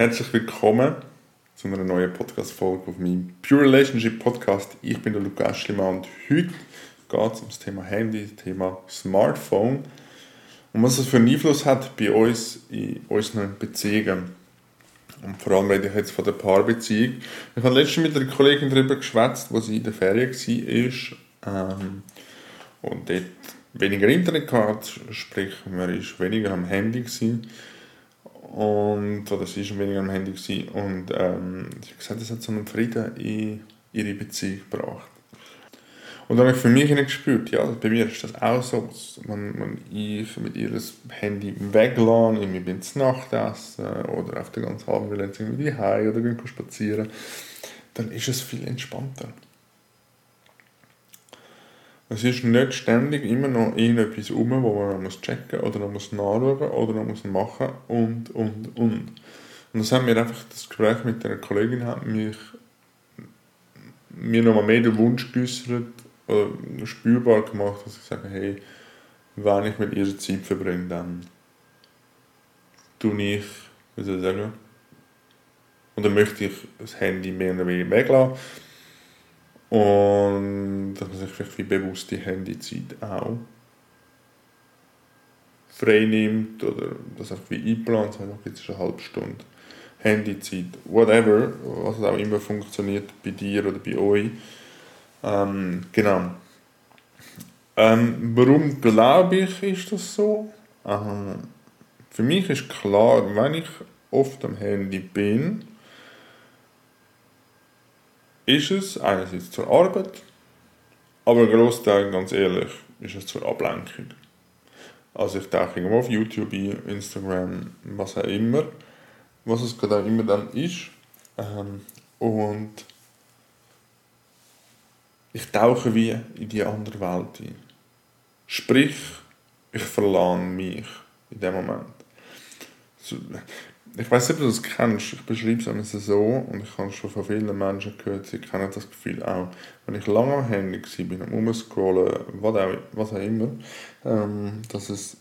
Herzlich willkommen zu einer neuen Podcast-Folge auf meinem Pure Relationship Podcast. Ich bin der Lukas Schlimann und heute geht es um das Thema Handy, das Thema Smartphone und was das für einen Einfluss hat bei uns in unseren Beziehungen. Und vor allem rede ich jetzt von der Paarbeziehung. Ich habe letztens mit einer Kollegin darüber geschwätzt, wo sie in der Ferien war ähm, und dort weniger Internet hatte, sprich man ist weniger am Handy gewesen und, oder sie war weniger am Handy gewesen. Und ähm, sie hat gesagt, das hat so einen Frieden in ihre Beziehung gebracht. Und dann habe ich für mich gespürt, ja, bei mir ist das auch so, wenn, wenn ich mit ihr das Handy weglasse, irgendwie bin ich Nachtessen oder auf der ganzen Abend will jetzt irgendwie heim oder gehen spazieren, dann ist es viel entspannter. Es ist nicht ständig immer noch irgendetwas rum, wo man muss checken oder noch muss nachschauen oder noch muss machen und, und, und. Und das haben wir einfach, das Gespräch mit einer Kollegin hat mich, mir nochmal mehr den Wunsch geäußert oder spürbar gemacht, dass ich sage, hey, wenn ich mit ihr Zeit verbringe, dann tue ich, wie soll ich sagen, dann möchte ich das Handy mehr oder weniger weglassen und dass man sich vielleicht wie bewusst die Handyzeit auch frei nimmt oder das einfach wie einplant, sagt, okay, jetzt ist eine halbe Stunde Handyzeit, whatever, was auch immer funktioniert bei dir oder bei euch. Ähm, genau. Ähm, warum glaube ich, ist das so? Ähm, für mich ist klar, wenn ich oft am Handy bin, ist es einerseits zur Arbeit, aber ein Großteil, ganz ehrlich, ist es zur Ablenkung. Also ich tauche irgendwo auf YouTube Instagram, was auch immer, was es gerade auch immer dann ist. Ähm, und ich tauche wie in die andere Welt ein. Sprich, ich verlahne mich in dem Moment ich weiß nicht, ob du das kennst, ich beschreibe es so und ich habe schon von vielen Menschen gehört, sie kennen das Gefühl auch, wenn ich lange am Handy war, am Umscrollen, was auch, was auch immer, ähm, dass es,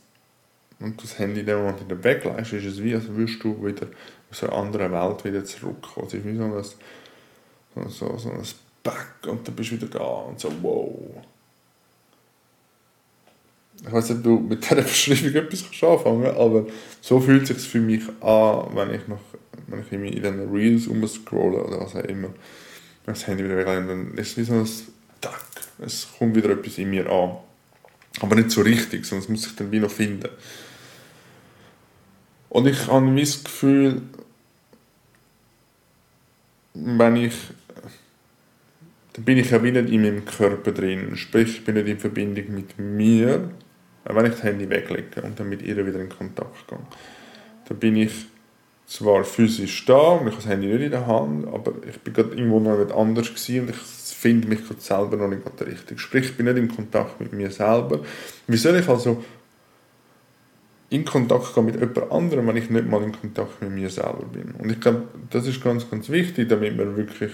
und das Handy in dem Moment wieder weglässt, ist es wie, als würdest du wieder aus einer anderen Welt wieder zurückkommen. Es ist wie so ein, so, so ein Back und dann bist du wieder da und so, wow ich weiß nicht, ob du mit dieser Beschreibung etwas anfangen kannst, aber so fühlt es sich für mich an, wenn ich, noch, wenn ich in diesen Reels umscrolle oder was auch immer. Wenn das Handy wieder weglege, dann ist es wie so ein Tack. Es kommt wieder etwas in mir an. Aber nicht so richtig, sondern es muss sich dann wie noch finden. Und ich habe das Gefühl, wenn ich dann bin ich ja wieder in meinem Körper drin. Sprich, ich bin nicht in Verbindung mit mir, wenn ich das Handy weglege und dann mit ihr wieder in Kontakt gehe, dann bin ich zwar physisch da und ich habe das Handy nicht in der Hand, aber ich bin gerade irgendwo noch nicht anders gewesen und ich finde mich gerade selber noch nicht richtig. Sprich, ich bin nicht in Kontakt mit mir selber. Wie soll ich also in Kontakt gehen mit jemand anderem, wenn ich nicht mal in Kontakt mit mir selber bin? Und ich glaube, das ist ganz, ganz wichtig, damit man wirklich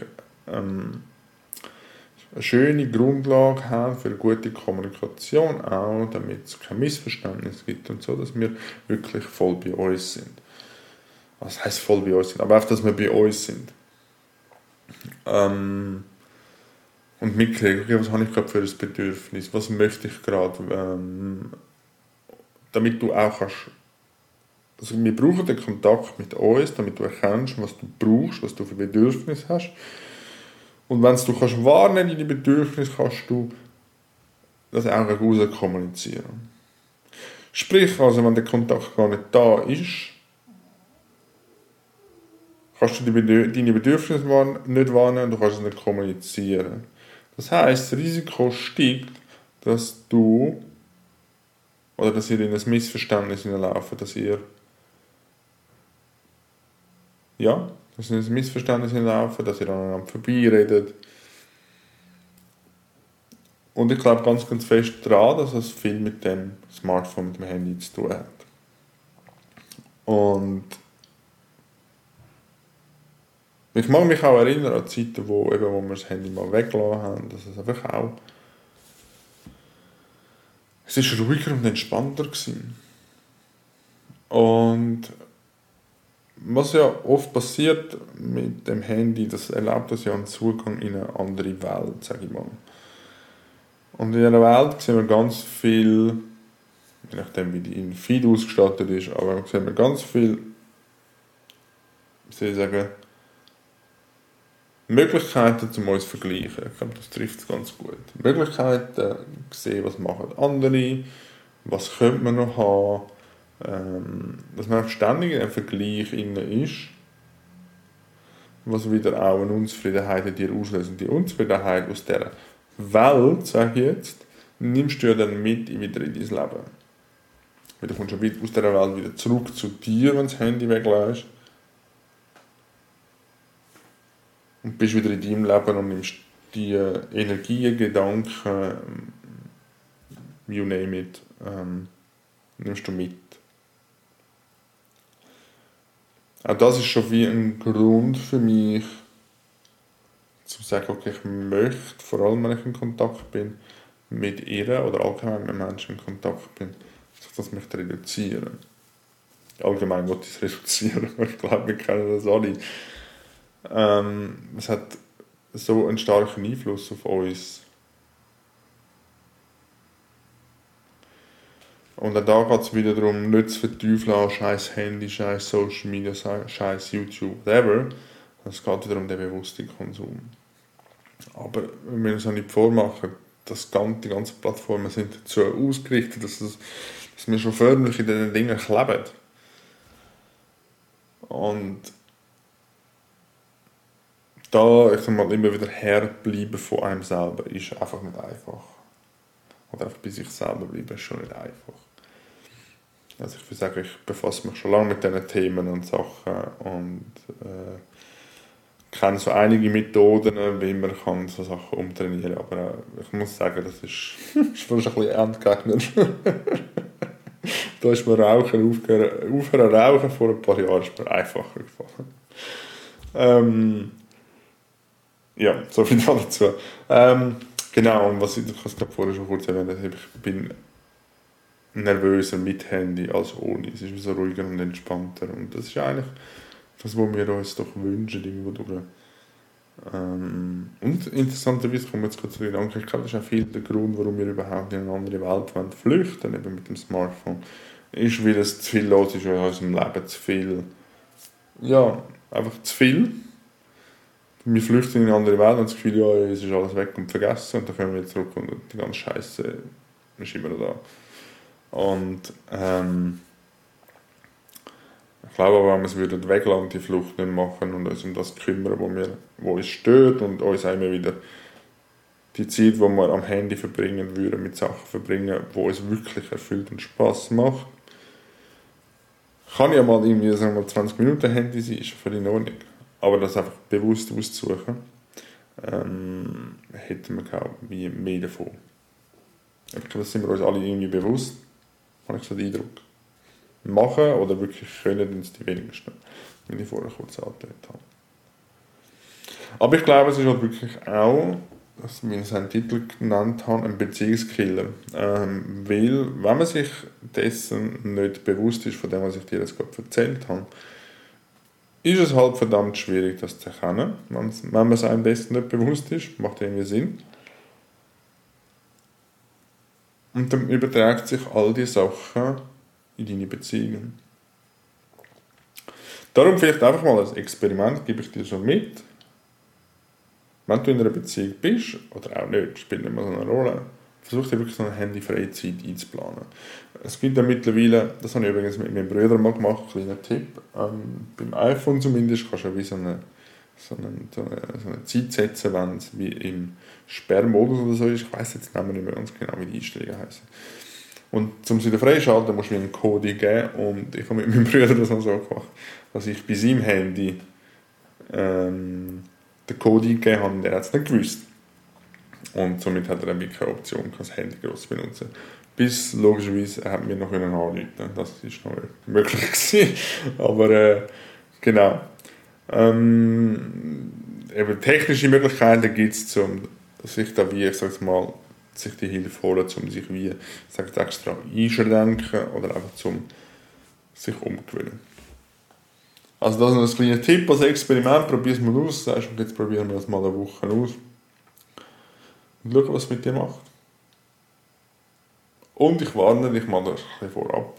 ähm, eine schöne Grundlage haben für eine gute Kommunikation, auch damit es kein Missverständnis gibt und so, dass wir wirklich voll bei uns sind. Was heißt voll bei uns sind? Aber auch, dass wir bei uns sind. Ähm, und mitkriegen, okay, was habe ich gerade für ein Bedürfnis, was möchte ich gerade, ähm, damit du auch kannst also wir brauchen den Kontakt mit uns, damit du erkennst, was du brauchst, was du für Bedürfnisse hast und wenn du kannst wahrnehmen, deine Bedürfnisse, kannst du das auch raus kommunizieren. Sprich, also wenn der Kontakt gar nicht da ist, kannst du deine Bedürfnisse nicht wahrnehmen und du kannst es nicht kommunizieren. Das heißt, das Risiko steigt, dass du oder dass ihr in ein Missverständnis hineinlaufen, dass ihr ja, dass ein Missverständnis laufen, dass ihr aneinander vorbeiredet. Und ich glaube ganz, ganz fest daran, dass es viel mit dem Smartphone, mit dem Handy zu tun hat. Und ich mag mich auch erinnern an Zeiten, wo, eben, wo wir das Handy mal weggelassen haben, dass es einfach auch es ist ruhiger und entspannter gewesen. Und was ja oft passiert mit dem Handy, das erlaubt uns ja einen Zugang in eine andere Welt, sage ich mal. Und in dieser Welt sehen wir ganz viel, je nachdem wie die Feed ausgestattet ist, aber sehen wir ganz viel, wie soll ich sagen, Möglichkeiten, um uns zu vergleichen. Ich glaube, das trifft es ganz gut. Möglichkeiten, sehen, was machen andere, was könnte man noch haben, ähm, dass man ständig in einem Vergleich ist, was wieder auch eine Unzufriedenheit in dir auslöst. Und die Unzufriedenheit aus dieser Welt, sage ich jetzt, nimmst du ja dann mit wieder in dein Leben. Weil du kommst ja aus dieser Welt wieder zurück zu dir, wenn das Handy weglässt. Und bist wieder in deinem Leben und nimmst die Energien, Gedanken, you name it, ähm, nimmst du mit. Auch das ist schon wie ein Grund für mich, zu sagen, okay, ich möchte, vor allem wenn ich in Kontakt bin mit ihr oder allgemein mit Menschen in Kontakt bin, dass ich das möchte reduzieren. Allgemein wollte ich es reduzieren, ich glaube, wir kennen das alle. Ähm, es hat so einen starken Einfluss auf uns. Und auch da geht es wieder darum, nicht zu verteufeln, scheiß Handy, scheiß Social Media, scheiß YouTube, whatever. Es geht wieder um den bewussten Konsum. Aber wenn wir uns auch nicht vormachen, dass die ganzen Plattformen sind dazu ausgerichtet, dass, es, dass wir schon förmlich in diesen Dingen kleben. Und da, ich mal, immer wieder herbleiben von einem selber ist einfach nicht einfach. Oder einfach bei sich selber bleiben ist schon nicht einfach. Also ich würde sagen, ich befasse mich schon lange mit diesen Themen und Sachen und äh, kenne so einige Methoden, wie man kann so Sachen umtrainieren kann. Aber äh, ich muss sagen, das ist, ist fast ein bisschen Endgegner. da ist mir Rauchen aufgehört, aufhören rauchen vor ein paar Jahren ist mir einfacher gefallen. Ähm, ja, so viel dazu. Ähm, genau, und was ich, ich habe vorher schon kurz erwähnt, ich bin nervöser mit Handy als ohne. Es ist so ruhiger und entspannter. Und das ist eigentlich das, was wir uns doch wünschen, irgendwo durch. Ähm, und interessanterweise kommen wir jetzt gerade zu Gedanken, ich glaube, das ist auch viel der Grund, warum wir überhaupt in eine andere Welt wollen, flüchten, eben mit dem Smartphone, ist, weil es zu viel los ist in unserem Leben, zu viel, ja, einfach zu viel. Wir flüchten in eine andere Welt und das Gefühl, ja, es ist alles weg und vergessen und dann kommen wir zurück und die ganze Scheiße ist immer noch da. Und ähm, ich glaube aber, wir es würden weglassen, die Flucht nicht machen und uns um das kümmern, wo, wir, wo uns stört und uns immer wieder die Zeit, die wir am Handy verbringen würden, mit Sachen verbringen, wo uns wirklich erfüllt und Spaß macht. Kann ja mal irgendwie sagen wir, 20 Minuten Handy sein, ist völlig in Ordnung. Aber das einfach bewusst auszusuchen, ähm, hätten wir kaum mehr davon. Ich glaube, das sind wir uns alle irgendwie bewusst habe ich so den Eindruck. Machen oder wirklich können es die wenigsten, wie ich vorher kurz angedeutet habe. Aber ich glaube, es ist halt wirklich auch, dass wir seinen Titel genannt haben, ein Beziehungskiller. Ähm, weil, wenn man sich dessen nicht bewusst ist, von dem, was ich dir jetzt gerade erzählt habe, ist es halt verdammt schwierig, das zu erkennen. Wenn man es einem dessen nicht bewusst ist, macht irgendwie Sinn. Und dann überträgt sich all die Sachen in deine Beziehungen. Darum vielleicht einfach mal als Experiment gebe ich dir so mit. Wenn du in einer Beziehung bist, oder auch nicht, spielt nicht mehr so eine Rolle, versuch dir wirklich so eine handyfreie Zeit einzuplanen. Es gibt ja mittlerweile, das habe ich übrigens mit meinem Bruder mal gemacht, kleiner Tipp, ähm, beim iPhone zumindest kannst du ja wie so eine, so eine, so eine, Zeit setzen, wenn es wie im Sperrmodus oder so ist. Ich weiß jetzt nicht mehr ganz genau, wie die Einstellungen heißen. Und um sie freischalten, musst du mir einen Code geben. Und ich habe mit meinem Bruder das mal so gemacht, dass ich bei seinem Handy ähm, den Code eingegeben habe und er hat es nicht gewusst. Und somit hat er wirklich keine Option, das Handy groß benutzen. Bis logischerweise er hat mir noch einen anrufen. Das ist noch möglich gewesen. Aber äh, genau. Ähm, eben technische Möglichkeiten gibt es, um sich da wie, ich sag's mal, sich die Hilfe holen, um sich wie, sagt extra einschränken oder einfach zum sich umgewöhnen. Also das ist ein kleiner Tipp als Experiment, probier es mal aus, sagst und jetzt probieren wir es mal eine Woche aus. Und schau, was es mit dir macht. Und ich warne dich mal ein bisschen vorab.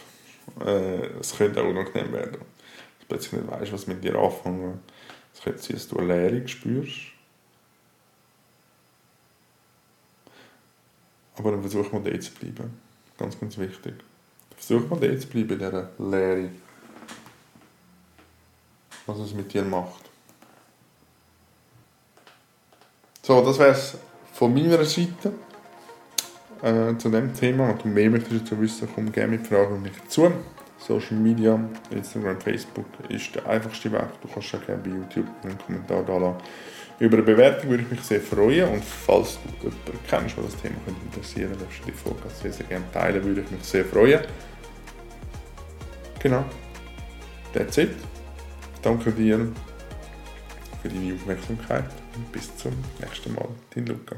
Äh, es könnte auch unangenehm werden. Dass du plötzlich nicht weißt, was mit dir anfangen. Es könnte sein, dass du eine Leere spürst. Aber dann versuch mal da zu bleiben. Ganz, ganz wichtig. Versuch mal da zu bleiben in dieser Leere. Was es mit dir macht. So, das wäre es von meiner Seite äh, zu dem Thema. Und du mehr möchtest dazu wissen, komm gerne mit Fragen auf mich zu. Social Media, Instagram, Facebook ist der einfachste Weg. Du kannst auch gerne bei YouTube einen Kommentar da lassen. Über eine Bewertung würde ich mich sehr freuen und falls du jemanden kennst, der das Thema könnte interessieren könnte, darfst du die Folge sehr, sehr gerne teilen, würde ich mich sehr freuen. Genau. That's it. Danke dir für deine Aufmerksamkeit und bis zum nächsten Mal. Dein Luca.